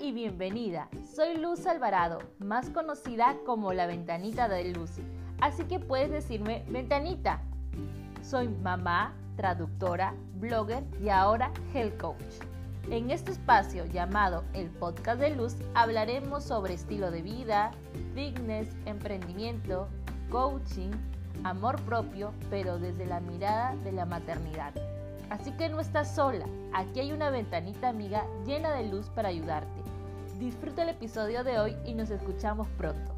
y bienvenida. Soy Luz Alvarado, más conocida como la Ventanita de Luz, así que puedes decirme Ventanita. Soy mamá, traductora, blogger y ahora health coach. En este espacio llamado el Podcast de Luz hablaremos sobre estilo de vida, fitness, emprendimiento, coaching, amor propio, pero desde la mirada de la maternidad. Así que no estás sola, aquí hay una ventanita amiga llena de luz para ayudarte. Disfruta el episodio de hoy y nos escuchamos pronto.